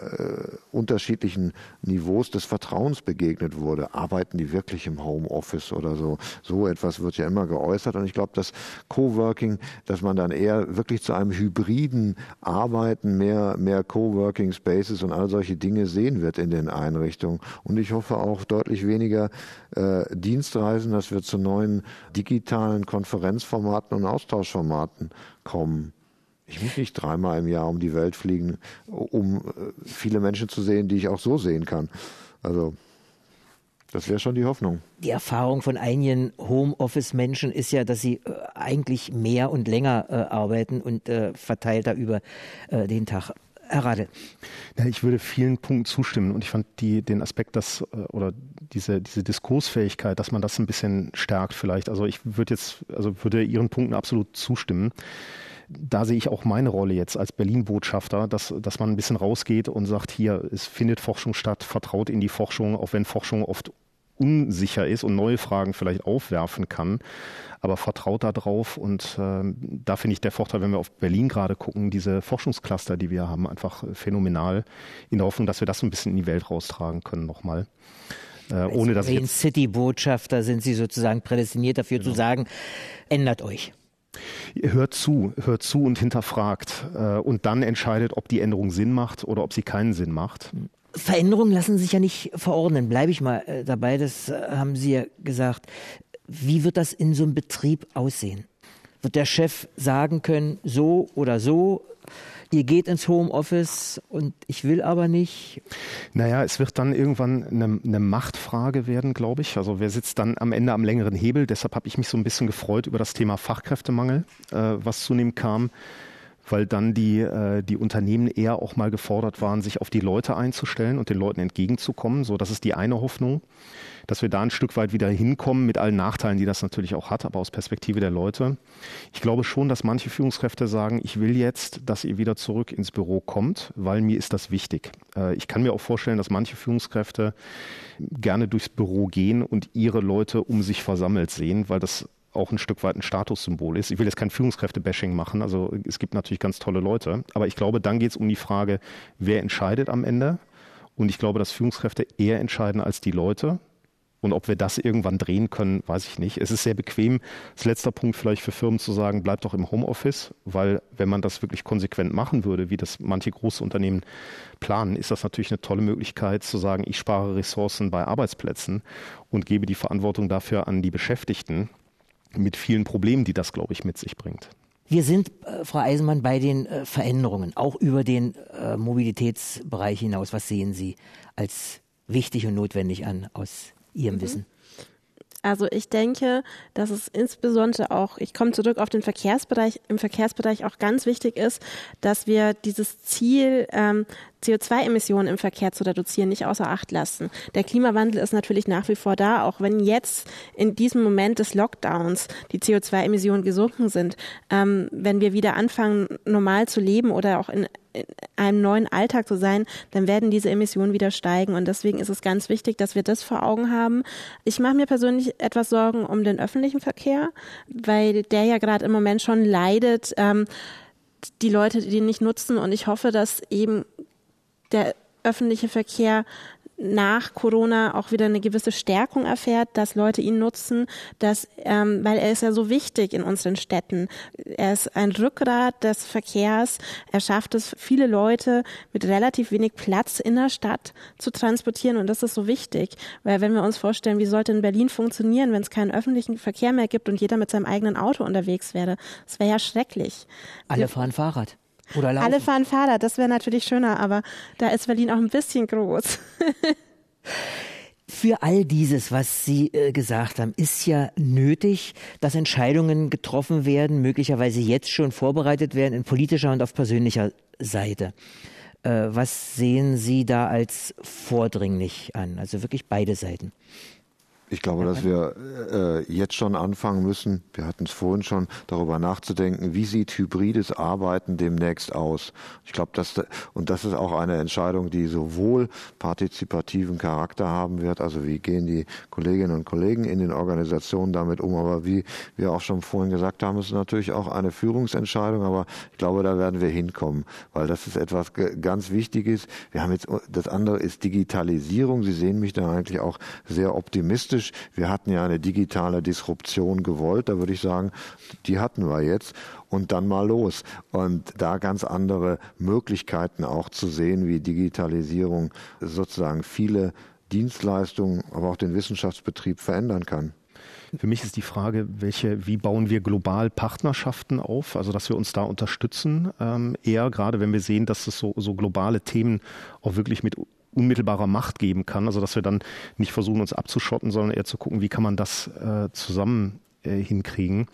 unterschiedlichen Niveaus des Vertrauens begegnet wurde. Arbeiten die wirklich im Homeoffice oder so? So etwas wird ja immer geäußert. Und ich glaube, dass Coworking, dass man dann eher wirklich zu einem hybriden Arbeiten, mehr, mehr Coworking Spaces und all solche Dinge sehen wird in den Einrichtungen. Und ich hoffe auch deutlich weniger äh, Dienstreisen, dass wir zu neuen digitalen Konferenzformaten und Austauschformaten kommen. Ich muss nicht dreimal im Jahr um die Welt fliegen, um äh, viele Menschen zu sehen, die ich auch so sehen kann. Also das wäre schon die Hoffnung. Die Erfahrung von einigen Homeoffice-Menschen ist ja, dass sie äh, eigentlich mehr und länger äh, arbeiten und äh, verteilter über äh, den Tag. Herr Radl. Ja, ich würde vielen Punkten zustimmen und ich fand die, den Aspekt, dass äh, oder diese, diese Diskursfähigkeit, dass man das ein bisschen stärkt vielleicht. Also ich würde jetzt, also würde Ihren Punkten absolut zustimmen da sehe ich auch meine Rolle jetzt als Berlin-Botschafter, dass, dass man ein bisschen rausgeht und sagt, hier, es findet Forschung statt, vertraut in die Forschung, auch wenn Forschung oft unsicher ist und neue Fragen vielleicht aufwerfen kann. Aber vertraut da drauf und äh, da finde ich der Vorteil, wenn wir auf Berlin gerade gucken, diese Forschungscluster, die wir haben, einfach phänomenal in der Hoffnung, dass wir das ein bisschen in die Welt raustragen können nochmal. Äh, ohne dass Green City Botschafter sind Sie sozusagen prädestiniert dafür genau. zu sagen, ändert euch. Hört zu, hört zu und hinterfragt äh, und dann entscheidet, ob die Änderung Sinn macht oder ob sie keinen Sinn macht. Veränderungen lassen sich ja nicht verordnen. Bleibe ich mal äh, dabei, das äh, haben Sie ja gesagt. Wie wird das in so einem Betrieb aussehen? Wird der Chef sagen können, so oder so, ihr geht ins Homeoffice und ich will aber nicht. Naja, es wird dann irgendwann eine, eine Machtfrage werden, glaube ich. Also wer sitzt dann am Ende am längeren Hebel? Deshalb habe ich mich so ein bisschen gefreut über das Thema Fachkräftemangel, äh, was zunehmend kam weil dann die, äh, die Unternehmen eher auch mal gefordert waren, sich auf die Leute einzustellen und den Leuten entgegenzukommen. So, das ist die eine Hoffnung dass wir da ein Stück weit wieder hinkommen mit allen Nachteilen, die das natürlich auch hat, aber aus Perspektive der Leute. Ich glaube schon, dass manche Führungskräfte sagen, ich will jetzt, dass ihr wieder zurück ins Büro kommt, weil mir ist das wichtig. Äh, ich kann mir auch vorstellen, dass manche Führungskräfte gerne durchs Büro gehen und ihre Leute um sich versammelt sehen, weil das auch ein Stück weit ein Statussymbol ist. Ich will jetzt kein Führungskräfte-Bashing machen, also es gibt natürlich ganz tolle Leute, aber ich glaube, dann geht es um die Frage, wer entscheidet am Ende? Und ich glaube, dass Führungskräfte eher entscheiden als die Leute. Und ob wir das irgendwann drehen können, weiß ich nicht. Es ist sehr bequem, als letzter Punkt vielleicht für Firmen zu sagen, bleibt doch im Homeoffice, weil wenn man das wirklich konsequent machen würde, wie das manche große Unternehmen planen, ist das natürlich eine tolle Möglichkeit zu sagen, ich spare Ressourcen bei Arbeitsplätzen und gebe die Verantwortung dafür an die Beschäftigten mit vielen Problemen, die das, glaube ich, mit sich bringt. Wir sind, äh, Frau Eisenmann, bei den äh, Veränderungen, auch über den äh, Mobilitätsbereich hinaus. Was sehen Sie als wichtig und notwendig an aus Ihrem mhm. Wissen? Also ich denke, dass es insbesondere auch, ich komme zurück auf den Verkehrsbereich, im Verkehrsbereich auch ganz wichtig ist, dass wir dieses Ziel ähm, CO2-Emissionen im Verkehr zu reduzieren, nicht außer Acht lassen. Der Klimawandel ist natürlich nach wie vor da, auch wenn jetzt in diesem Moment des Lockdowns die CO2-Emissionen gesunken sind. Ähm, wenn wir wieder anfangen, normal zu leben oder auch in einem neuen Alltag zu sein, dann werden diese Emissionen wieder steigen. Und deswegen ist es ganz wichtig, dass wir das vor Augen haben. Ich mache mir persönlich etwas Sorgen um den öffentlichen Verkehr, weil der ja gerade im Moment schon leidet. Ähm, die Leute, die ihn nicht nutzen. Und ich hoffe, dass eben der öffentliche Verkehr nach Corona auch wieder eine gewisse Stärkung erfährt, dass Leute ihn nutzen, dass, ähm, weil er ist ja so wichtig in unseren Städten. Er ist ein Rückgrat des Verkehrs. Er schafft es, viele Leute mit relativ wenig Platz in der Stadt zu transportieren und das ist so wichtig, weil wenn wir uns vorstellen, wie sollte in Berlin funktionieren, wenn es keinen öffentlichen Verkehr mehr gibt und jeder mit seinem eigenen Auto unterwegs wäre, das wäre ja schrecklich. Alle fahren Fahrrad. Oder laufen. Alle fahren Fahrrad, das wäre natürlich schöner, aber da ist Berlin auch ein bisschen groß. Für all dieses, was Sie äh, gesagt haben, ist ja nötig, dass Entscheidungen getroffen werden, möglicherweise jetzt schon vorbereitet werden in politischer und auf persönlicher Seite. Äh, was sehen Sie da als vordringlich an? Also wirklich beide Seiten. Ich glaube, dass wir äh, jetzt schon anfangen müssen, wir hatten es vorhin schon, darüber nachzudenken, wie sieht hybrides Arbeiten demnächst aus. Ich glaube, dass, und das ist auch eine Entscheidung, die sowohl partizipativen Charakter haben wird, also wie gehen die Kolleginnen und Kollegen in den Organisationen damit um, aber wie wir auch schon vorhin gesagt haben, ist natürlich auch eine Führungsentscheidung, aber ich glaube, da werden wir hinkommen, weil das ist etwas ganz Wichtiges. Wir haben jetzt, das andere ist Digitalisierung. Sie sehen mich da eigentlich auch sehr optimistisch optimistisch. Wir hatten ja eine digitale Disruption gewollt, da würde ich sagen, die hatten wir jetzt und dann mal los. Und da ganz andere Möglichkeiten auch zu sehen, wie Digitalisierung sozusagen viele Dienstleistungen, aber auch den Wissenschaftsbetrieb verändern kann. Für mich ist die Frage, welche, wie bauen wir global Partnerschaften auf, also dass wir uns da unterstützen, ähm, eher gerade wenn wir sehen, dass es so, so globale Themen auch wirklich mit unmittelbarer Macht geben kann. Also dass wir dann nicht versuchen, uns abzuschotten, sondern eher zu gucken, wie kann man das äh, zusammen äh, hinkriegen.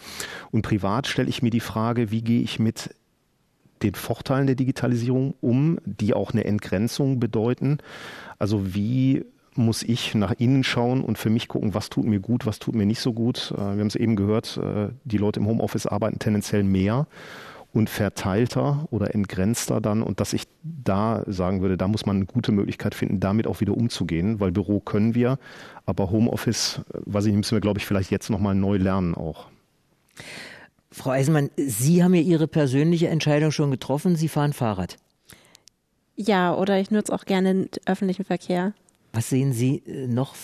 Und privat stelle ich mir die Frage, wie gehe ich mit den Vorteilen der Digitalisierung um, die auch eine Entgrenzung bedeuten. Also wie muss ich nach innen schauen und für mich gucken, was tut mir gut, was tut mir nicht so gut. Äh, wir haben es eben gehört, äh, die Leute im Homeoffice arbeiten tendenziell mehr und verteilter oder entgrenzter dann und dass ich da sagen würde, da muss man eine gute Möglichkeit finden, damit auch wieder umzugehen, weil Büro können wir, aber Homeoffice, weiß ich, müssen wir, glaube ich, vielleicht jetzt nochmal neu lernen auch. Frau Eisenmann, Sie haben ja Ihre persönliche Entscheidung schon getroffen, Sie fahren Fahrrad. Ja, oder ich nutze auch gerne den öffentlichen Verkehr. Was sehen Sie äh, noch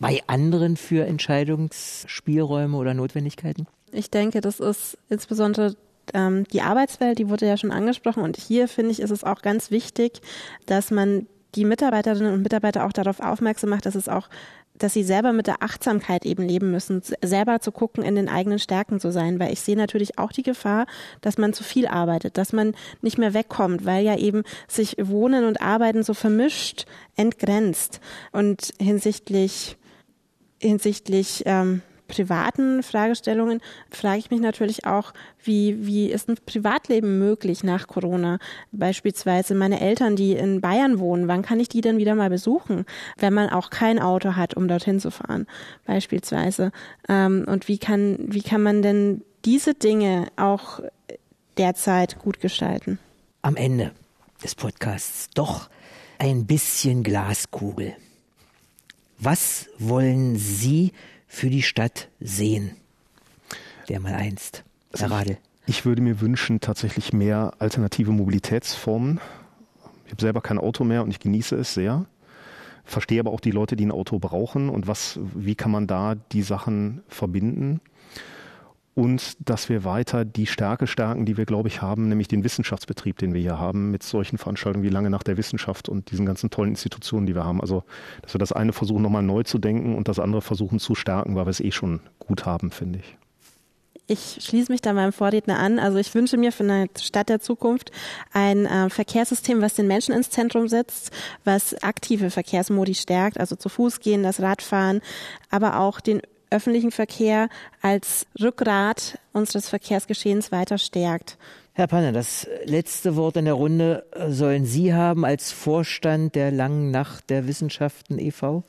bei anderen für Entscheidungsspielräume oder Notwendigkeiten? Ich denke, das ist insbesondere ähm, die Arbeitswelt, die wurde ja schon angesprochen. Und hier finde ich, ist es auch ganz wichtig, dass man die Mitarbeiterinnen und Mitarbeiter auch darauf aufmerksam macht, dass es auch dass sie selber mit der Achtsamkeit eben leben müssen, selber zu gucken, in den eigenen Stärken zu sein, weil ich sehe natürlich auch die Gefahr, dass man zu viel arbeitet, dass man nicht mehr wegkommt, weil ja eben sich Wohnen und Arbeiten so vermischt, entgrenzt. Und hinsichtlich hinsichtlich ähm, privaten Fragestellungen frage ich mich natürlich auch, wie, wie ist ein Privatleben möglich nach Corona? Beispielsweise meine Eltern, die in Bayern wohnen, wann kann ich die denn wieder mal besuchen, wenn man auch kein Auto hat, um dorthin zu fahren, beispielsweise? Ähm, und wie kann, wie kann man denn diese Dinge auch derzeit gut gestalten? Am Ende des Podcasts doch ein bisschen Glaskugel. Was wollen Sie für die Stadt sehen? Der mal einst. Herr also Radel. Ich würde mir wünschen, tatsächlich mehr alternative Mobilitätsformen. Ich habe selber kein Auto mehr und ich genieße es sehr. Verstehe aber auch die Leute, die ein Auto brauchen und was, wie kann man da die Sachen verbinden und dass wir weiter die Stärke stärken, die wir, glaube ich, haben, nämlich den Wissenschaftsbetrieb, den wir hier haben, mit solchen Veranstaltungen wie Lange nach der Wissenschaft und diesen ganzen tollen Institutionen, die wir haben. Also, dass wir das eine versuchen, nochmal neu zu denken und das andere versuchen zu stärken, weil wir es eh schon gut haben, finde ich. Ich schließe mich da meinem Vorredner an. Also ich wünsche mir für eine Stadt der Zukunft ein äh, Verkehrssystem, was den Menschen ins Zentrum setzt, was aktive Verkehrsmodi stärkt, also zu Fuß gehen, das Radfahren, aber auch den öffentlichen Verkehr als Rückgrat unseres Verkehrsgeschehens weiter stärkt. Herr Panner, das letzte Wort in der Runde sollen Sie haben als Vorstand der Langen Nacht der Wissenschaften e.V.?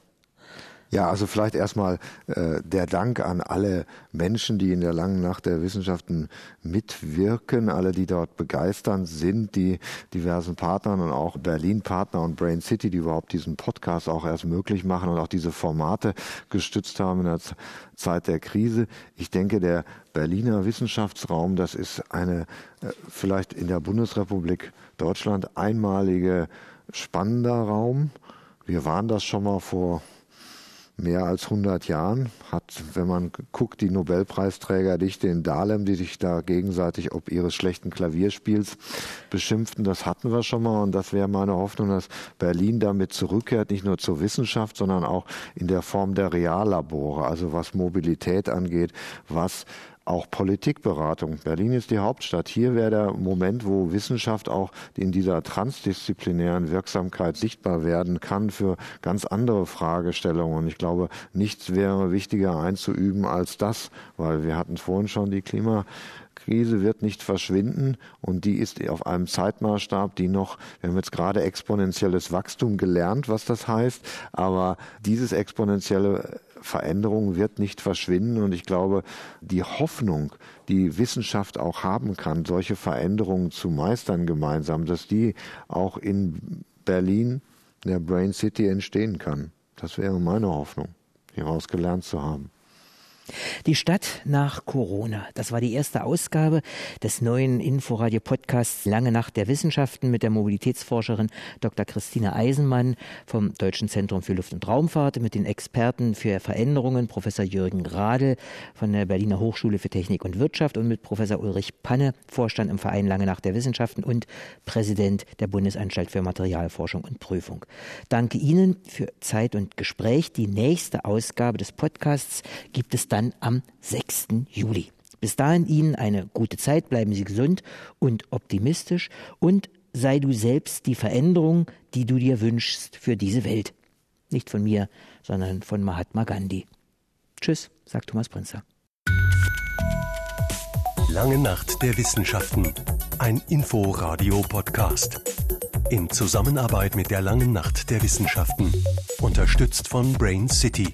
Ja, also vielleicht erstmal äh, der Dank an alle Menschen, die in der langen Nacht der Wissenschaften mitwirken, alle, die dort begeisternd sind, die diversen Partnern und auch Berlin-Partner und Brain City, die überhaupt diesen Podcast auch erst möglich machen und auch diese Formate gestützt haben in der Zeit der Krise. Ich denke, der Berliner Wissenschaftsraum, das ist eine äh, vielleicht in der Bundesrepublik Deutschland einmalige spannender Raum Wir waren das schon mal vor mehr als 100 Jahren. Hat, wenn man guckt, die Nobelpreisträgerdichte in Dahlem, die sich da gegenseitig ob ihres schlechten Klavierspiels beschimpften, das hatten wir schon mal. Und das wäre meine Hoffnung, dass Berlin damit zurückkehrt, nicht nur zur Wissenschaft, sondern auch in der Form der Reallabore, also was Mobilität angeht, was auch Politikberatung. Berlin ist die Hauptstadt. Hier wäre der Moment, wo Wissenschaft auch in dieser transdisziplinären Wirksamkeit sichtbar werden kann für ganz andere Fragestellungen. Und ich glaube, nichts wäre wichtiger einzuüben als das, weil wir hatten vorhin schon die Klima Krise wird nicht verschwinden und die ist auf einem Zeitmaßstab, die noch, wir haben jetzt gerade exponentielles Wachstum gelernt, was das heißt, aber dieses exponentielle Veränderung wird nicht verschwinden und ich glaube, die Hoffnung, die Wissenschaft auch haben kann, solche Veränderungen zu meistern gemeinsam, dass die auch in Berlin, in der Brain City entstehen kann. Das wäre meine Hoffnung, hieraus gelernt zu haben. Die Stadt nach Corona. Das war die erste Ausgabe des neuen Inforadio-Podcasts Lange Nacht der Wissenschaften mit der Mobilitätsforscherin Dr. Christine Eisenmann vom Deutschen Zentrum für Luft- und Raumfahrt, mit den Experten für Veränderungen, Professor Jürgen Radl von der Berliner Hochschule für Technik und Wirtschaft und mit Professor Ulrich Panne, Vorstand im Verein Lange Nacht der Wissenschaften und Präsident der Bundesanstalt für Materialforschung und Prüfung. Danke Ihnen für Zeit und Gespräch. Die nächste Ausgabe des Podcasts gibt es dann dann am 6. Juli. Bis dahin Ihnen eine gute Zeit, bleiben Sie gesund und optimistisch und sei du selbst die Veränderung, die du dir wünschst für diese Welt. Nicht von mir, sondern von Mahatma Gandhi. Tschüss, sagt Thomas Prinzer. Lange Nacht der Wissenschaften. Ein Info-Radio-Podcast. In Zusammenarbeit mit der Langen Nacht der Wissenschaften. Unterstützt von Brain City.